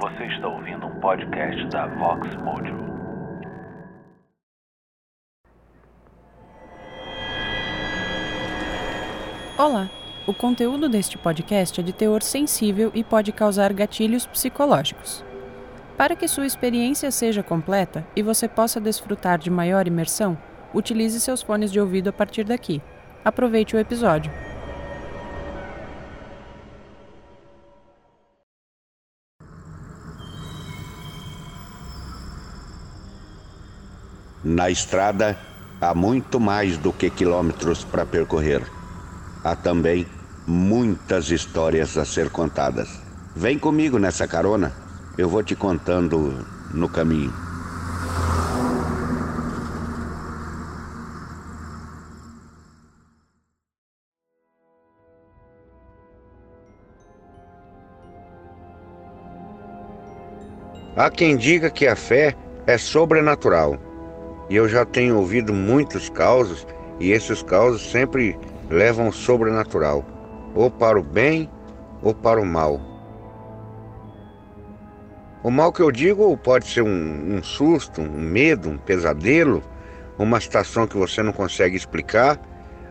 Você está ouvindo um podcast da Vox Mojo. Olá! O conteúdo deste podcast é de teor sensível e pode causar gatilhos psicológicos. Para que sua experiência seja completa e você possa desfrutar de maior imersão, utilize seus fones de ouvido a partir daqui. Aproveite o episódio. Na estrada há muito mais do que quilômetros para percorrer. Há também muitas histórias a ser contadas. Vem comigo nessa carona, eu vou te contando no caminho. Há quem diga que a fé é sobrenatural. E eu já tenho ouvido muitos causos, e esses causos sempre levam o sobrenatural, ou para o bem ou para o mal. O mal que eu digo pode ser um, um susto, um medo, um pesadelo, uma situação que você não consegue explicar,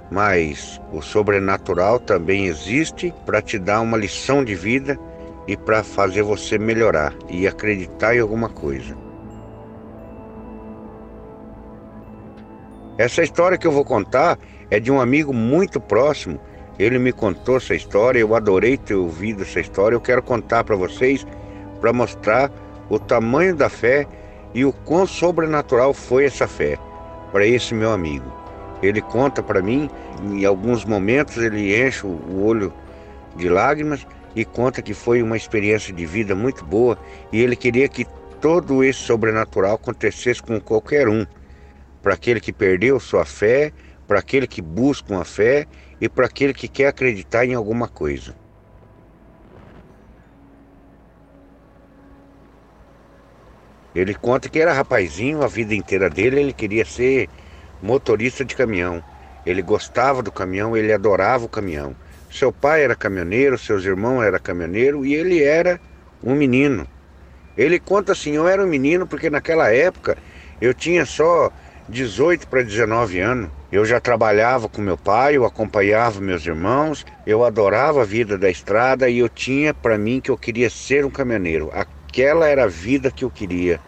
mas o sobrenatural também existe para te dar uma lição de vida e para fazer você melhorar e acreditar em alguma coisa. Essa história que eu vou contar é de um amigo muito próximo. Ele me contou essa história, eu adorei ter ouvido essa história. Eu quero contar para vocês para mostrar o tamanho da fé e o quão sobrenatural foi essa fé para esse meu amigo. Ele conta para mim, em alguns momentos ele enche o olho de lágrimas e conta que foi uma experiência de vida muito boa e ele queria que todo esse sobrenatural acontecesse com qualquer um para aquele que perdeu sua fé, para aquele que busca uma fé e para aquele que quer acreditar em alguma coisa. Ele conta que era rapazinho, a vida inteira dele ele queria ser motorista de caminhão. Ele gostava do caminhão, ele adorava o caminhão. Seu pai era caminhoneiro, seus irmãos eram caminhoneiro e ele era um menino. Ele conta assim: eu era um menino porque naquela época eu tinha só 18 para 19 anos. Eu já trabalhava com meu pai, eu acompanhava meus irmãos, eu adorava a vida da estrada e eu tinha para mim que eu queria ser um caminhoneiro. Aquela era a vida que eu queria.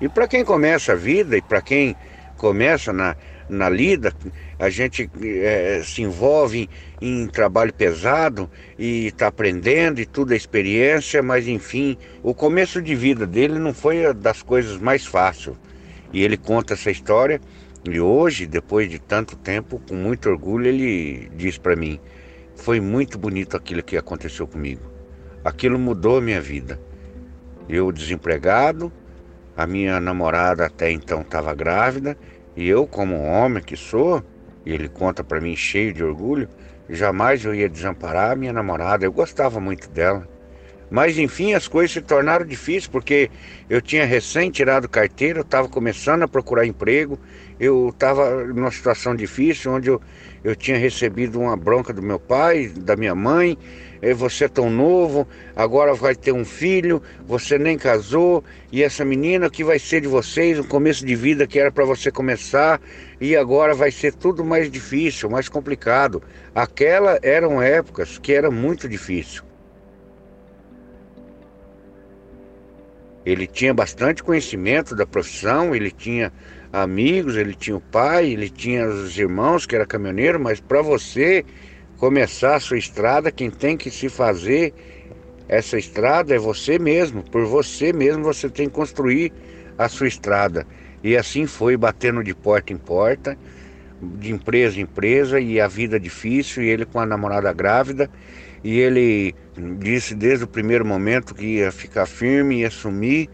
E para quem começa a vida e para quem começa na, na lida, a gente é, se envolve em, em trabalho pesado e está aprendendo e tudo é experiência, mas enfim, o começo de vida dele não foi das coisas mais fáceis. E ele conta essa história e hoje, depois de tanto tempo, com muito orgulho, ele diz para mim: foi muito bonito aquilo que aconteceu comigo. Aquilo mudou a minha vida. Eu desempregado, a minha namorada até então estava grávida e eu, como homem que sou, e ele conta para mim cheio de orgulho, jamais eu ia desamparar a minha namorada. Eu gostava muito dela. Mas enfim, as coisas se tornaram difíceis porque eu tinha recém tirado carteira, eu estava começando a procurar emprego, eu estava numa situação difícil onde eu, eu tinha recebido uma bronca do meu pai, da minha mãe. Você é tão novo, agora vai ter um filho, você nem casou, e essa menina que vai ser de vocês, um começo de vida que era para você começar, e agora vai ser tudo mais difícil, mais complicado. Aquela eram épocas que era muito difícil. Ele tinha bastante conhecimento da profissão, ele tinha amigos, ele tinha o pai, ele tinha os irmãos que era caminhoneiro, mas para você começar a sua estrada, quem tem que se fazer essa estrada é você mesmo. Por você mesmo você tem que construir a sua estrada. E assim foi, batendo de porta em porta, de empresa em empresa, e a vida difícil, e ele com a namorada grávida, e ele disse desde o primeiro momento que ia ficar firme e assumir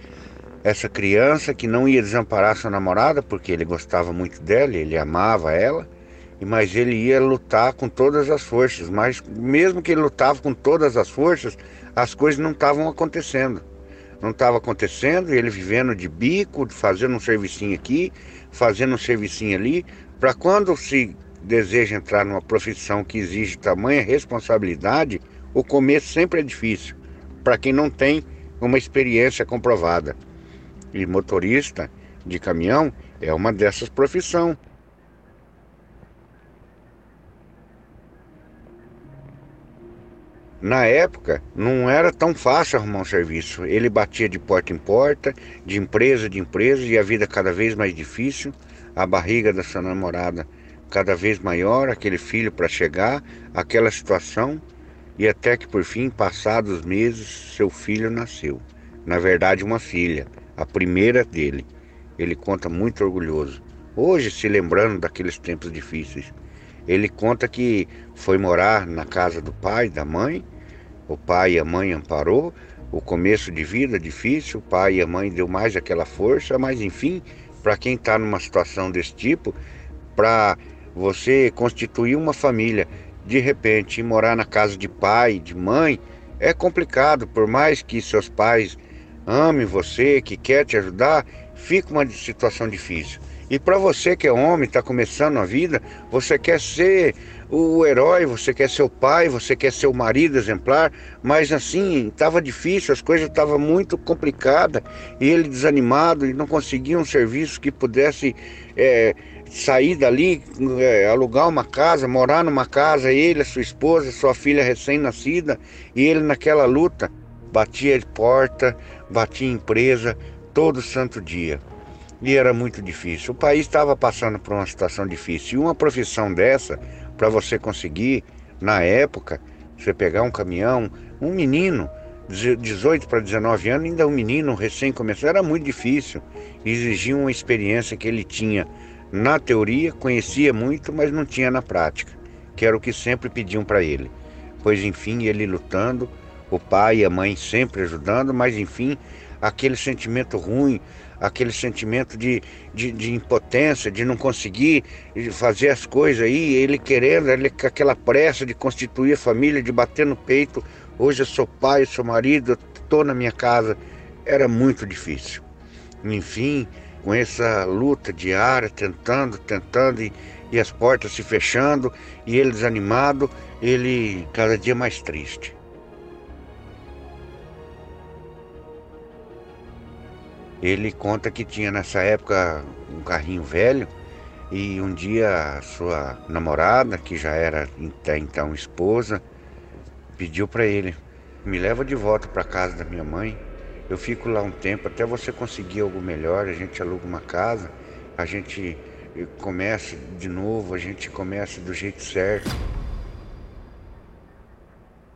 essa criança, que não ia desamparar sua namorada, porque ele gostava muito dela, ele amava ela, mas ele ia lutar com todas as forças. Mas mesmo que ele lutava com todas as forças, as coisas não estavam acontecendo. Não estava acontecendo, ele vivendo de bico, fazendo um servicinho aqui, fazendo um servicinho ali, para quando se deseja entrar numa profissão que exige tamanha responsabilidade, o começo sempre é difícil, para quem não tem uma experiência comprovada. E motorista de caminhão é uma dessas profissões. Na época, não era tão fácil arrumar um serviço. Ele batia de porta em porta, de empresa em empresa, e a vida cada vez mais difícil, a barriga da sua namorada cada vez maior, aquele filho para chegar, aquela situação, e até que por fim, passados meses, seu filho nasceu. Na verdade, uma filha, a primeira dele. Ele conta muito orgulhoso. Hoje, se lembrando daqueles tempos difíceis. Ele conta que foi morar na casa do pai, da mãe. O pai e a mãe amparou. O começo de vida difícil, o pai e a mãe deu mais aquela força, mas enfim, para quem está numa situação desse tipo, para você constituir uma família, de repente morar na casa de pai, de mãe, é complicado, por mais que seus pais amem você, que quer te ajudar, fica uma situação difícil. E para você que é homem, está começando a vida, você quer ser o herói, você quer ser o pai, você quer ser o marido exemplar, mas assim, estava difícil, as coisas estavam muito complicadas, e ele desanimado, e não conseguia um serviço que pudesse é, sair dali, é, alugar uma casa, morar numa casa, ele, a sua esposa, sua filha recém-nascida, e ele naquela luta, batia de porta, batia em empresa, todo santo dia e era muito difícil. O país estava passando por uma situação difícil. E uma profissão dessa, para você conseguir, na época, você pegar um caminhão, um menino, 18 para 19 anos, ainda um menino recém começou, era muito difícil. Exigia uma experiência que ele tinha na teoria, conhecia muito, mas não tinha na prática, que era o que sempre pediam para ele. Pois enfim, ele lutando, o pai e a mãe sempre ajudando, mas enfim, aquele sentimento ruim, aquele sentimento de, de, de, impotência, de não conseguir fazer as coisas aí, ele querendo, ele com aquela pressa de constituir a família, de bater no peito. Hoje eu sou pai, sou marido, estou na minha casa. Era muito difícil. Enfim, com essa luta diária, tentando, tentando, e, e as portas se fechando, e ele desanimado, ele cada dia mais triste. Ele conta que tinha nessa época um carrinho velho e um dia a sua namorada, que já era até então esposa, pediu para ele: "Me leva de volta para casa da minha mãe. Eu fico lá um tempo até você conseguir algo melhor, a gente aluga uma casa, a gente começa de novo, a gente começa do jeito certo."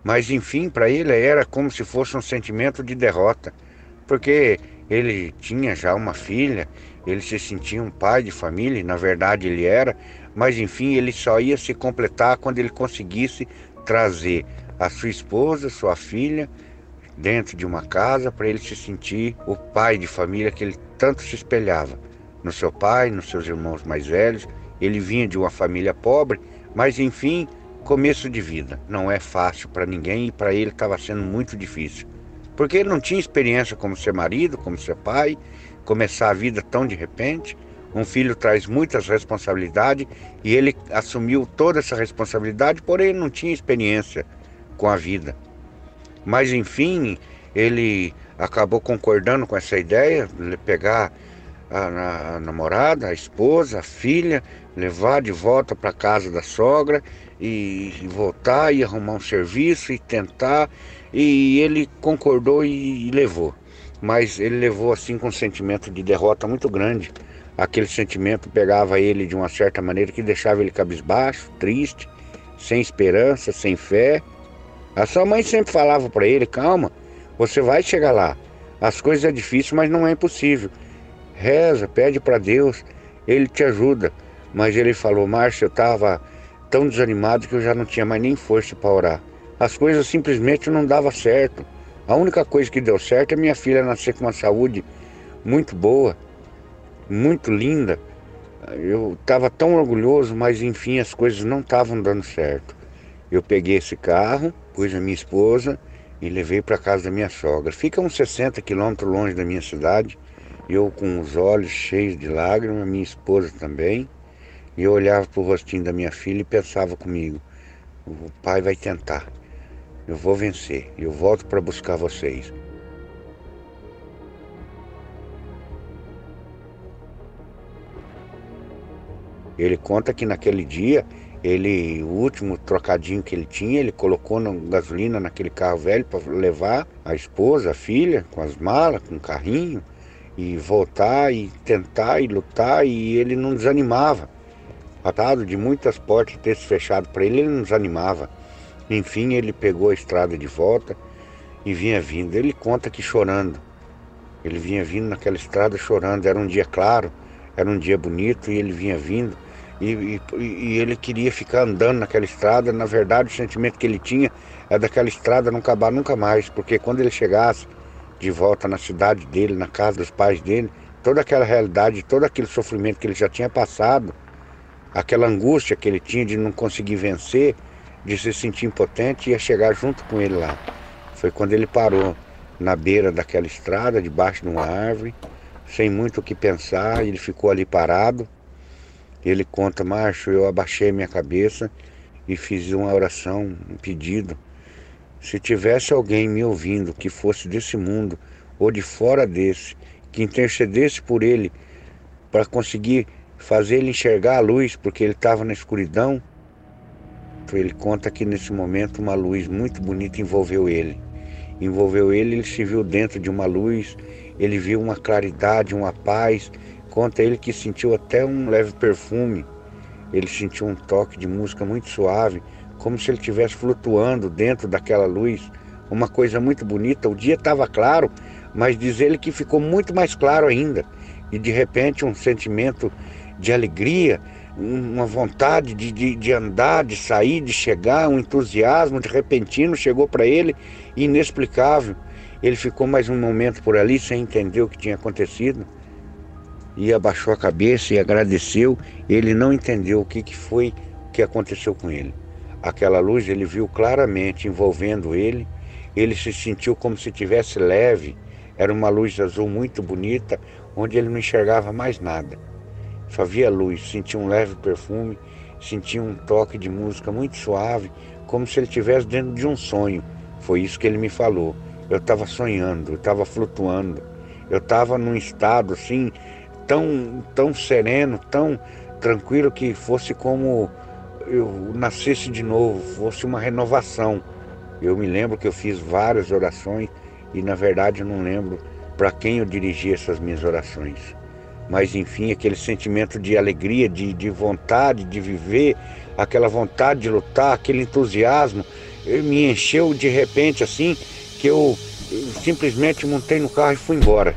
Mas enfim, para ele era como se fosse um sentimento de derrota, porque ele tinha já uma filha, ele se sentia um pai de família, e na verdade ele era, mas enfim, ele só ia se completar quando ele conseguisse trazer a sua esposa, sua filha, dentro de uma casa para ele se sentir o pai de família que ele tanto se espelhava no seu pai, nos seus irmãos mais velhos. Ele vinha de uma família pobre, mas enfim, começo de vida. Não é fácil para ninguém e para ele estava sendo muito difícil porque ele não tinha experiência como ser marido, como ser pai, começar a vida tão de repente. Um filho traz muitas responsabilidades e ele assumiu toda essa responsabilidade, porém não tinha experiência com a vida. Mas enfim, ele acabou concordando com essa ideia, pegar a, a, namorada, a esposa, a filha, levar de volta para casa da sogra e, e voltar e arrumar um serviço e tentar e ele concordou e, e levou. Mas ele levou assim com um sentimento de derrota muito grande. Aquele sentimento pegava ele de uma certa maneira que deixava ele cabisbaixo, triste, sem esperança, sem fé. A sua mãe sempre falava para ele: calma, você vai chegar lá. As coisas é difícil, mas não é impossível. Reza, pede para Deus, ele te ajuda. Mas ele falou: Márcio, eu estava tão desanimado que eu já não tinha mais nem força para orar as coisas simplesmente não davam certo. A única coisa que deu certo é minha filha nascer com uma saúde muito boa, muito linda. Eu estava tão orgulhoso, mas enfim as coisas não estavam dando certo. Eu peguei esse carro, pus a minha esposa e levei para casa da minha sogra. Fica uns 60 quilômetros longe da minha cidade. Eu com os olhos cheios de lágrimas, minha esposa também. E eu olhava para o rostinho da minha filha e pensava comigo: o pai vai tentar, eu vou vencer, eu volto para buscar vocês. Ele conta que naquele dia, ele, o último trocadinho que ele tinha, ele colocou na gasolina naquele carro velho para levar a esposa, a filha, com as malas, com o carrinho, e voltar e tentar e lutar, e ele não desanimava. Atado de muitas portas ter se fechado para ele, ele não desanimava. Enfim, ele pegou a estrada de volta e vinha vindo. Ele conta que chorando. Ele vinha vindo naquela estrada chorando. Era um dia claro, era um dia bonito e ele vinha vindo. E, e, ele queria ficar andando naquela estrada. Na verdade, o sentimento que ele tinha é daquela estrada não acabar nunca mais, porque quando ele chegasse de volta na cidade dele, na casa dos pais dele, toda aquela realidade, todo aquele sofrimento que ele já tinha passado, aquela angústia que ele tinha de não conseguir vencer, de se sentir impotente, ia chegar junto com ele lá. Foi quando ele parou na beira daquela estrada, debaixo de uma árvore, sem muito o que pensar, ele ficou ali parado. Ele conta, macho, eu abaixei minha cabeça e fiz uma oração, um pedido. Se tivesse alguém me ouvindo que fosse desse mundo ou de fora desse, que intercedesse por ele para conseguir fazer ele enxergar a luz, porque ele estava na escuridão, ele conta que nesse momento uma luz muito bonita envolveu ele. Envolveu ele, ele se viu dentro de uma luz ele viu uma claridade, uma paz. Conta ele que sentiu até um leve perfume. Ele sentiu um toque de música muito suave, como se ele estivesse flutuando dentro daquela luz. Uma coisa muito bonita. O dia estava claro, mas diz ele que ficou muito mais claro ainda. E de repente um sentimento de alegria, uma vontade de, de, de andar, de sair, de chegar, um entusiasmo de repentino chegou para ele, inexplicável. Ele ficou mais um momento por ali sem entender o que tinha acontecido e abaixou a cabeça e agradeceu. Ele não entendeu o que, que foi que aconteceu com ele. Aquela luz ele viu claramente envolvendo ele. Ele se sentiu como se tivesse leve. Era uma luz azul muito bonita, onde ele não enxergava mais nada. Só via luz, sentia um leve perfume, sentia um toque de música muito suave, como se ele estivesse dentro de um sonho. Foi isso que ele me falou. Eu estava sonhando, eu estava flutuando, eu estava num estado assim tão, tão sereno, tão tranquilo que fosse como eu nascesse de novo, fosse uma renovação. Eu me lembro que eu fiz várias orações e na verdade eu não lembro para quem eu dirigi essas minhas orações. Mas enfim, aquele sentimento de alegria, de, de vontade de viver, aquela vontade de lutar, aquele entusiasmo, me encheu de repente assim que eu simplesmente montei no carro e fui embora.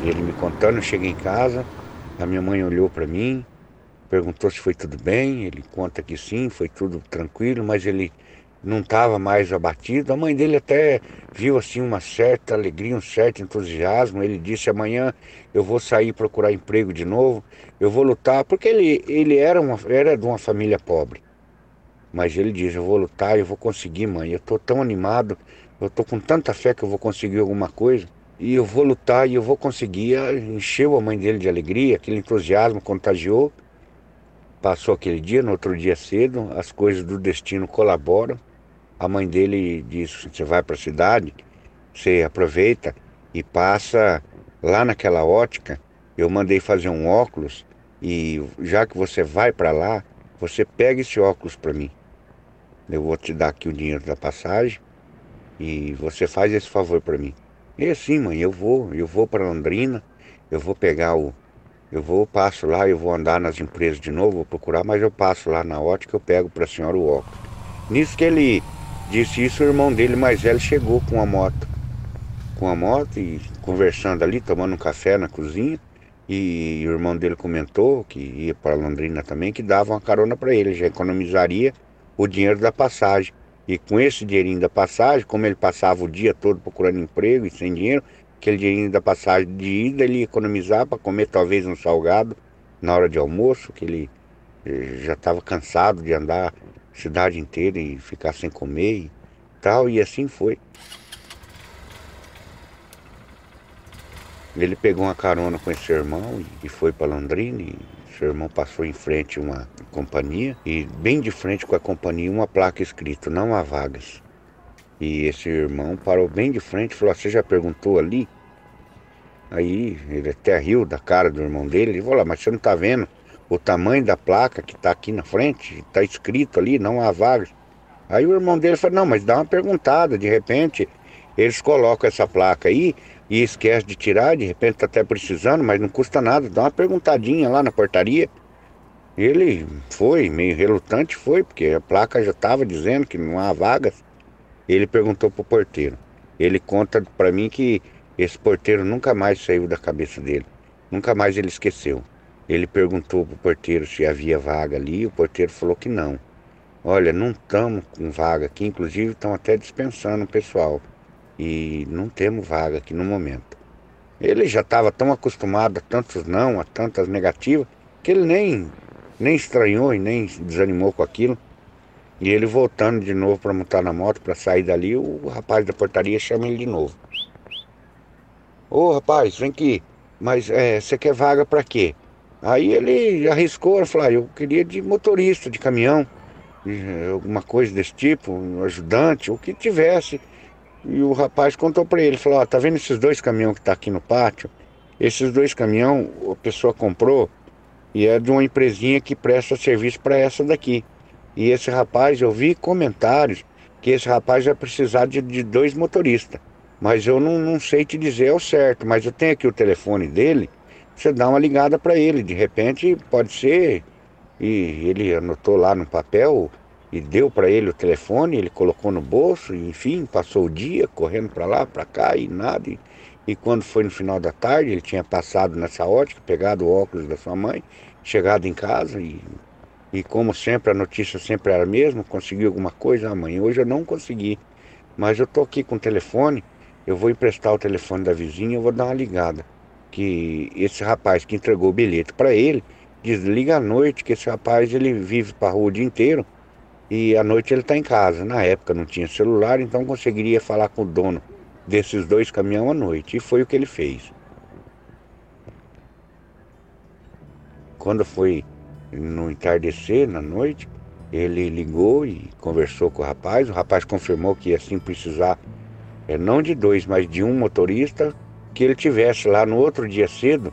Ele me contando, eu cheguei em casa, a minha mãe olhou para mim, perguntou se foi tudo bem, ele conta que sim, foi tudo tranquilo, mas ele não estava mais abatido. A mãe dele até viu assim uma certa alegria, um certo entusiasmo. Ele disse: amanhã eu vou sair procurar emprego de novo, eu vou lutar, porque ele, ele era, uma, era de uma família pobre. Mas ele diz: Eu vou lutar, eu vou conseguir, mãe. Eu estou tão animado, eu estou com tanta fé que eu vou conseguir alguma coisa. E eu vou lutar e eu vou conseguir. Encheu a mãe dele de alegria, aquele entusiasmo contagiou. Passou aquele dia, no outro dia cedo, as coisas do destino colaboram. A mãe dele disse: Você vai para a cidade, você aproveita e passa lá naquela ótica. Eu mandei fazer um óculos e já que você vai para lá, você pega esse óculos para mim. Eu vou te dar aqui o dinheiro da passagem e você faz esse favor para mim. E assim, mãe, eu vou, eu vou para Londrina, eu vou pegar o. Eu vou, passo lá, eu vou andar nas empresas de novo, vou procurar, mas eu passo lá na ótica, eu pego para a senhora o óculos. Nisso que ele disse isso, o irmão dele mais velho chegou com a moto. Com a moto e conversando ali, tomando um café na cozinha. E o irmão dele comentou que ia para Londrina também, que dava uma carona para ele, já economizaria o dinheiro da passagem. E com esse dinheirinho da passagem, como ele passava o dia todo procurando emprego e sem dinheiro, aquele dinheirinho da passagem de ida ele ia economizar para comer talvez um salgado na hora de almoço, que ele eh, já estava cansado de andar a cidade inteira e ficar sem comer e tal, e assim foi. Ele pegou uma carona com esse irmão e foi para Londrina. E seu irmão passou em frente uma companhia e bem de frente com a companhia uma placa escrita não há vagas. E esse irmão parou bem de frente e falou: Você já perguntou ali? Aí ele até riu da cara do irmão dele. Ele falou: Mas você não está vendo o tamanho da placa que está aqui na frente? Está escrito ali: Não há vagas. Aí o irmão dele falou: Não, mas dá uma perguntada. De repente eles colocam essa placa aí e esquece de tirar, de repente está até precisando, mas não custa nada, dá uma perguntadinha lá na portaria. Ele foi, meio relutante foi, porque a placa já estava dizendo que não há vagas. Ele perguntou para o porteiro. Ele conta para mim que esse porteiro nunca mais saiu da cabeça dele. Nunca mais ele esqueceu. Ele perguntou para o porteiro se havia vaga ali, o porteiro falou que não. Olha, não estamos com vaga aqui, inclusive estão até dispensando o pessoal e não temos vaga aqui no momento. Ele já estava tão acostumado a tantos não, a tantas negativas, que ele nem, nem estranhou e nem desanimou com aquilo. E ele voltando de novo para montar na moto, para sair dali, o rapaz da portaria chama ele de novo. Ô rapaz, vem aqui, mas é, você quer vaga para quê? Aí ele arriscou, falou, ah, eu queria de motorista de caminhão, alguma coisa desse tipo, um ajudante, o que tivesse. E o rapaz contou para ele, falou, ó, tá vendo esses dois caminhões que tá aqui no pátio? Esses dois caminhões a pessoa comprou e é de uma empresinha que presta serviço para essa daqui. E esse rapaz, eu vi comentários que esse rapaz vai precisar de, de dois motoristas. Mas eu não, não sei te dizer ao certo, mas eu tenho aqui o telefone dele, você dá uma ligada para ele, de repente pode ser. E ele anotou lá no papel e deu para ele o telefone, ele colocou no bolso, e, enfim, passou o dia correndo para lá, para cá e nada. E, e, quando foi no final da tarde, ele tinha passado nessa ótica, pegado o óculos da sua mãe, chegado em casa e, e como sempre, a notícia sempre era a mesma, conseguiu alguma coisa. Ah, hoje eu não consegui, mas eu tô aqui com o telefone, eu vou emprestar o telefone da vizinha, eu vou dar uma ligada. Que esse rapaz que entregou o bilhete para ele, desliga à noite, que esse rapaz ele vive para rua o dia inteiro e à noite ele está em casa. Na época não tinha celular, então conseguiria falar com o dono desses dois caminhões à noite. E foi o que ele fez. Quando foi no entardecer, na noite, ele ligou e conversou com o rapaz. O rapaz confirmou que ia assim precisar, é, não de dois, mas de um motorista que ele tivesse lá no outro dia cedo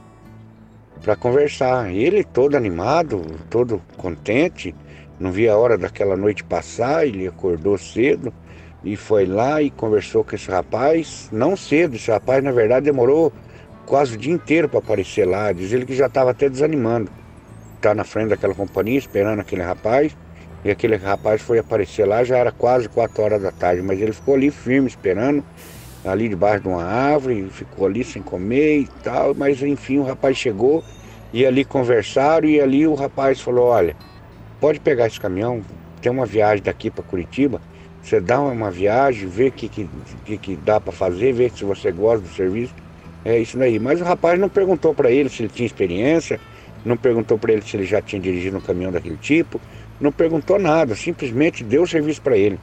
para conversar. Ele todo animado, todo contente, não via a hora daquela noite passar, ele acordou cedo e foi lá e conversou com esse rapaz. Não cedo, esse rapaz na verdade demorou quase o dia inteiro para aparecer lá. Diz ele que já estava até desanimando. Tá na frente daquela companhia esperando aquele rapaz. E aquele rapaz foi aparecer lá, já era quase 4 horas da tarde, mas ele ficou ali firme esperando, ali debaixo de uma árvore, ficou ali sem comer e tal, mas enfim o rapaz chegou e ali conversaram e ali o rapaz falou, olha, pode pegar esse caminhão, tem uma viagem daqui para Curitiba, você dá uma viagem, vê o que, que, que, dá para fazer, vê se você gosta do serviço. É isso daí. Mas o rapaz não perguntou para ele se ele tinha experiência, não perguntou para ele se ele já tinha dirigido um caminhão daquele tipo, não perguntou nada, simplesmente deu o serviço para ele.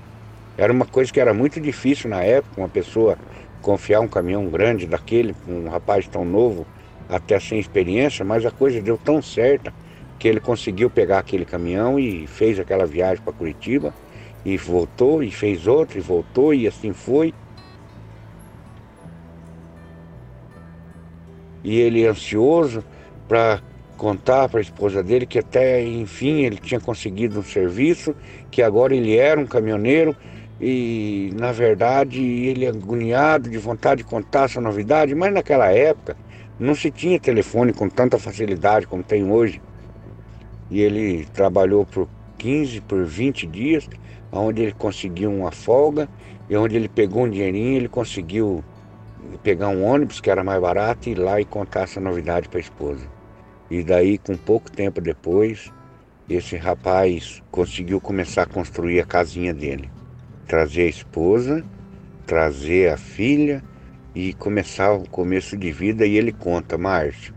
Era uma coisa que era muito difícil na época, uma pessoa confiar um caminhão grande daquele, um rapaz tão novo, até sem experiência, mas a coisa deu tão certa que ele conseguiu pegar aquele caminhão e fez aquela viagem para Curitiba e voltou e fez outra e voltou e assim foi. E ele ansioso para contar para a esposa dele que até enfim ele tinha conseguido um serviço, que agora ele era um caminhoneiro e na verdade ele agoniado de vontade de contar essa novidade, mas naquela época não se tinha telefone com tanta facilidade como tem hoje. E ele trabalhou por 15, por 20 dias, onde ele conseguiu uma folga e onde ele pegou um dinheirinho, ele conseguiu pegar um ônibus que era mais barato e ir lá e contar essa novidade para a esposa. E daí, com pouco tempo depois, esse rapaz conseguiu começar a construir a casinha dele. Trazer a esposa, trazer a filha e começar o começo de vida. E ele conta, Márcio,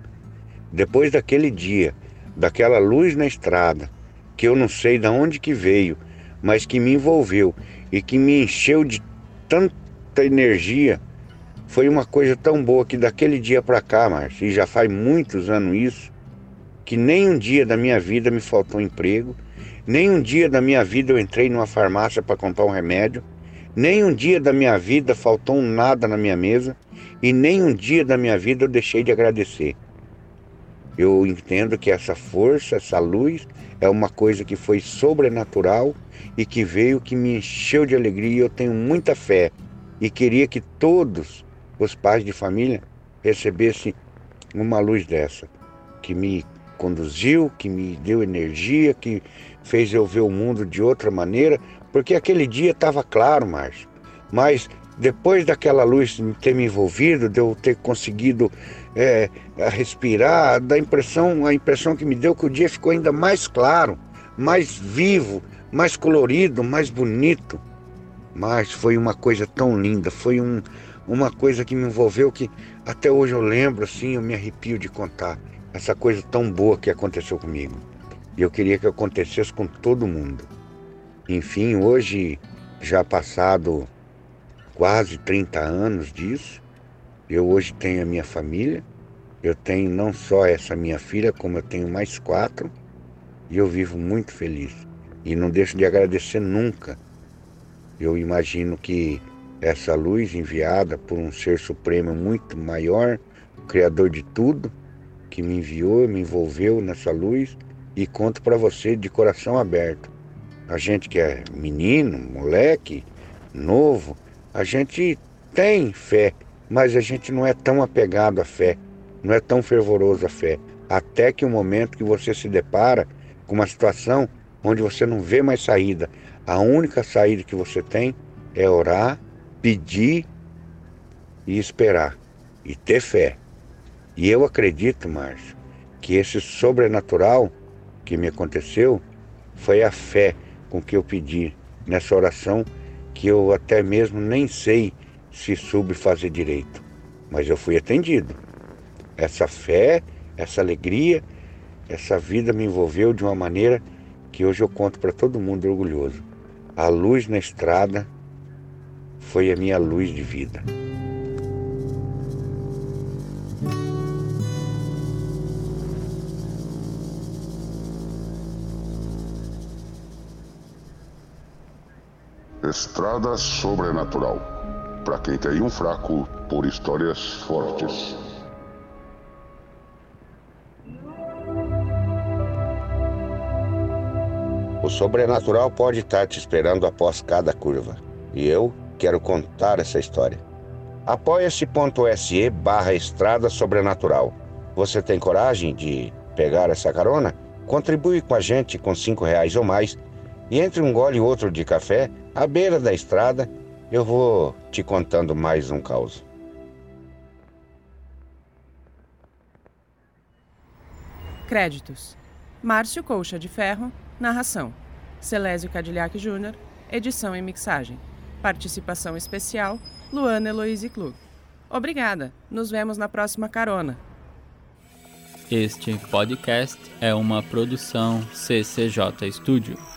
depois daquele dia daquela luz na estrada, que eu não sei de onde que veio, mas que me envolveu e que me encheu de tanta energia foi uma coisa tão boa que daquele dia para cá, Márcio, e já faz muitos anos isso, que nem um dia da minha vida me faltou emprego, nem um dia da minha vida eu entrei numa farmácia para comprar um remédio, nem um dia da minha vida faltou um nada na minha mesa e nem um dia da minha vida eu deixei de agradecer. Eu entendo que essa força, essa luz, é uma coisa que foi sobrenatural e que veio que me encheu de alegria eu tenho muita fé e queria que todos os pais de família recebessem uma luz dessa, que me conduziu, que me deu energia, que fez eu ver o mundo de outra maneira, porque aquele dia estava claro, Márcio. Mas depois daquela luz ter me envolvido, de eu ter conseguido é, respirar, da impressão, a impressão que me deu que o dia ficou ainda mais claro, mais vivo, mais colorido, mais bonito. Mas foi uma coisa tão linda, foi um, uma coisa que me envolveu que até hoje eu lembro, assim, eu me arrepio de contar essa coisa tão boa que aconteceu comigo. E eu queria que acontecesse com todo mundo. Enfim, hoje, já passado quase 30 anos disso, eu hoje tenho a minha família, eu tenho não só essa minha filha, como eu tenho mais quatro, e eu vivo muito feliz. E não deixo de agradecer nunca. Eu imagino que essa luz enviada por um ser supremo muito maior, Criador de tudo, que me enviou, me envolveu nessa luz, e conto para você de coração aberto. A gente que é menino, moleque, novo, a gente tem fé, mas a gente não é tão apegado à fé, não é tão fervoroso à fé, até que o momento que você se depara com uma situação onde você não vê mais saída, a única saída que você tem é orar pedir e esperar e ter fé. E eu acredito, Márcio, que esse sobrenatural que me aconteceu foi a fé com que eu pedi nessa oração que eu até mesmo nem sei se soube fazer direito, mas eu fui atendido. Essa fé, essa alegria, essa vida me envolveu de uma maneira que hoje eu conto para todo mundo orgulhoso. A luz na estrada foi a minha luz de vida. Estrada Sobrenatural para quem tem um fraco por histórias fortes. O sobrenatural pode estar te esperando após cada curva. E eu quero contar essa história. Apoia-se.se barra Estrada Sobrenatural. Você tem coragem de pegar essa carona? Contribui com a gente com cinco reais ou mais e entre um gole e outro de café, à beira da estrada, eu vou te contando mais um caos. Créditos: Márcio Colcha de Ferro, narração. Celésio Cadillac Júnior, edição e mixagem. Participação especial: Luana Eloise Klug. Obrigada. Nos vemos na próxima carona. Este podcast é uma produção CCJ Studio.